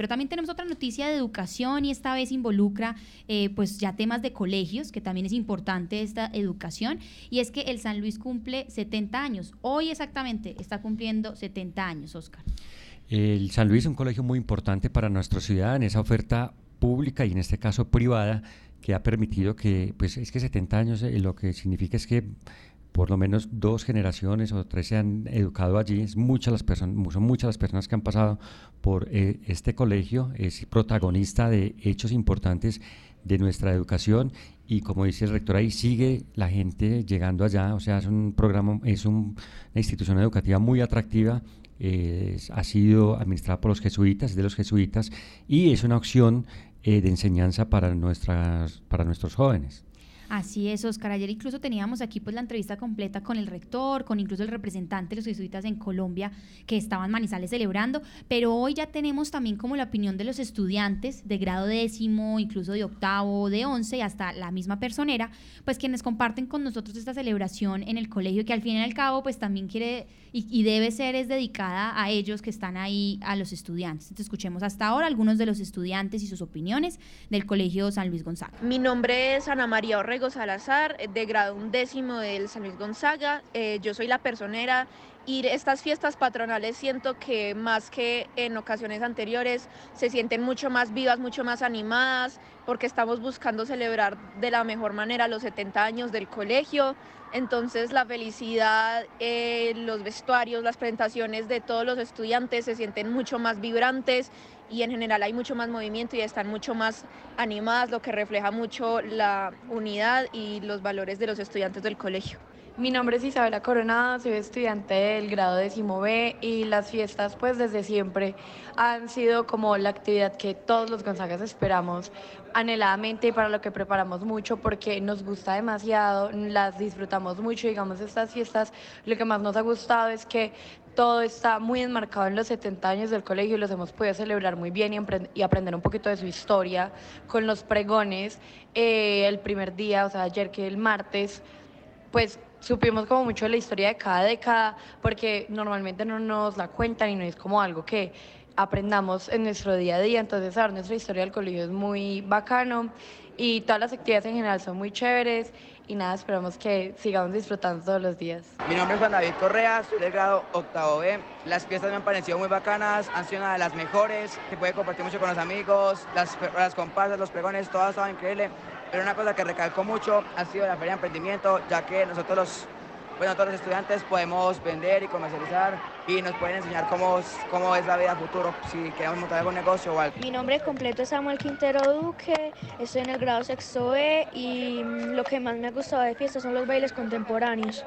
Pero también tenemos otra noticia de educación y esta vez involucra eh, pues ya temas de colegios, que también es importante esta educación, y es que el San Luis cumple 70 años. Hoy exactamente está cumpliendo 70 años, Oscar. El San Luis es un colegio muy importante para nuestra ciudad en esa oferta pública y en este caso privada que ha permitido que, pues es que 70 años eh, lo que significa es que por lo menos dos generaciones o tres se han educado allí. Es muchas las personas, son muchas las personas que han pasado por eh, este colegio. Es protagonista de hechos importantes de nuestra educación y como dice el rector ahí sigue la gente llegando allá. O sea, es un programa, es una institución educativa muy atractiva. ha sido administrada por los jesuitas, de los jesuitas y es una opción eh, de enseñanza para, nuestras, para nuestros jóvenes. Así es, Oscar. Ayer incluso teníamos aquí pues la entrevista completa con el rector, con incluso el representante de los jesuitas en Colombia que estaban Manizales celebrando, pero hoy ya tenemos también como la opinión de los estudiantes de grado décimo, incluso de octavo, de once y hasta la misma personera, pues quienes comparten con nosotros esta celebración en el colegio que al fin y al cabo pues también quiere y, debe ser es dedicada a ellos que están ahí, a los estudiantes. Entonces escuchemos hasta ahora algunos de los estudiantes y sus opiniones del Colegio San Luis Gonzaga. Mi nombre es Ana María Orrego Salazar, eh, de grado undécimo del San Luis Gonzaga. Eh, yo soy la personera y estas fiestas patronales siento que más que en ocasiones anteriores se sienten mucho más vivas, mucho más animadas, porque estamos buscando celebrar de la mejor manera los 70 años del colegio. Entonces la felicidad, eh, los vestuarios, las presentaciones de todos los estudiantes se sienten mucho más vibrantes y en general hay mucho más movimiento y están mucho más animadas, lo que refleja mucho la unidad y los valores de los estudiantes del colegio. Mi nombre es Isabela Coronado, soy estudiante del grado décimo B y las fiestas pues desde siempre han sido como la actividad que todos los Gonzagas esperamos anheladamente y para lo que preparamos mucho porque nos gusta demasiado, las disfrutamos mucho, digamos estas fiestas lo que más nos ha gustado es que todo está muy enmarcado en los 70 años del colegio y los hemos podido celebrar muy bien y, aprender un poquito de su historia con los pregones eh, el primer día, o sea ayer que el martes, pues supimos como mucho de la historia de cada década, porque normalmente no nos la cuentan y no es como algo que aprendamos en nuestro día a día, entonces saber nuestra historia del colegio es muy bacano y todas las actividades en general son muy chéveres y nada, esperamos que sigamos disfrutando todos los días. Mi nombre es Juan David Correa, soy del grado octavo B. Las fiestas me han parecido muy bacanas, han sido una de las mejores, se puede compartir mucho con los amigos, las, las comparsas, los pregones, todo ha estado increíble. Pero una cosa que recalco mucho ha sido la feria de emprendimiento, ya que nosotros los, bueno, todos los estudiantes podemos vender y comercializar y nos pueden enseñar cómo, cómo es la vida futuro, si queremos montar algún negocio o algo. Mi nombre completo es Samuel Quintero Duque, estoy en el grado sexto B y lo que más me ha gustado de fiesta son los bailes contemporáneos.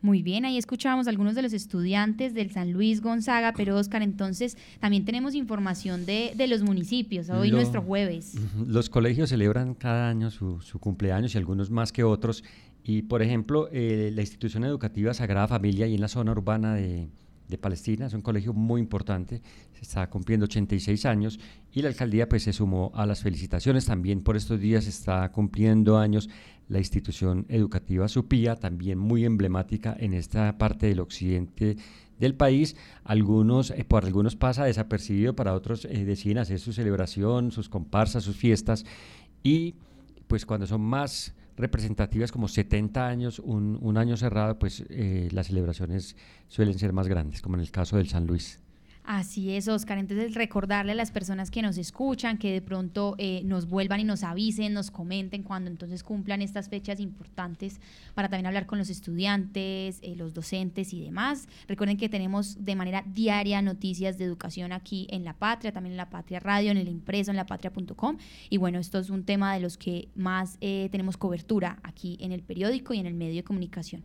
Muy bien, ahí escuchábamos algunos de los estudiantes del San Luis Gonzaga, pero Oscar, entonces también tenemos información de, los municipios, hoy nuestro jueves. Los colegios celebran cada año su, cumpleaños y algunos más que otros. Y, por ejemplo, eh, la institución educativa Sagrada Familia y en la zona urbana de, de Palestina, es un colegio muy importante, se está cumpliendo 86 años y la alcaldía pues se sumó a las felicitaciones, también por estos días está cumpliendo años la institución educativa Supía, también muy emblemática en esta parte del occidente del país, algunos, eh, por algunos pasa desapercibido, para otros eh, deciden hacer su celebración, sus comparsas, sus fiestas y pues cuando son más representativas como 70 años, un, un año cerrado, pues eh, las celebraciones suelen ser más grandes, como en el caso del San Luis. Así es, Oscar. Entonces, recordarle a las personas que nos escuchan que de pronto eh, nos vuelvan y nos avisen, nos comenten cuando entonces cumplan estas fechas importantes para también hablar con los estudiantes, eh, los docentes y demás. Recuerden que tenemos de manera diaria noticias de educación aquí en La Patria, también en La Patria Radio, en el impreso, en lapatria.com. Y bueno, esto es un tema de los que más eh, tenemos cobertura aquí en el periódico y en el medio de comunicación.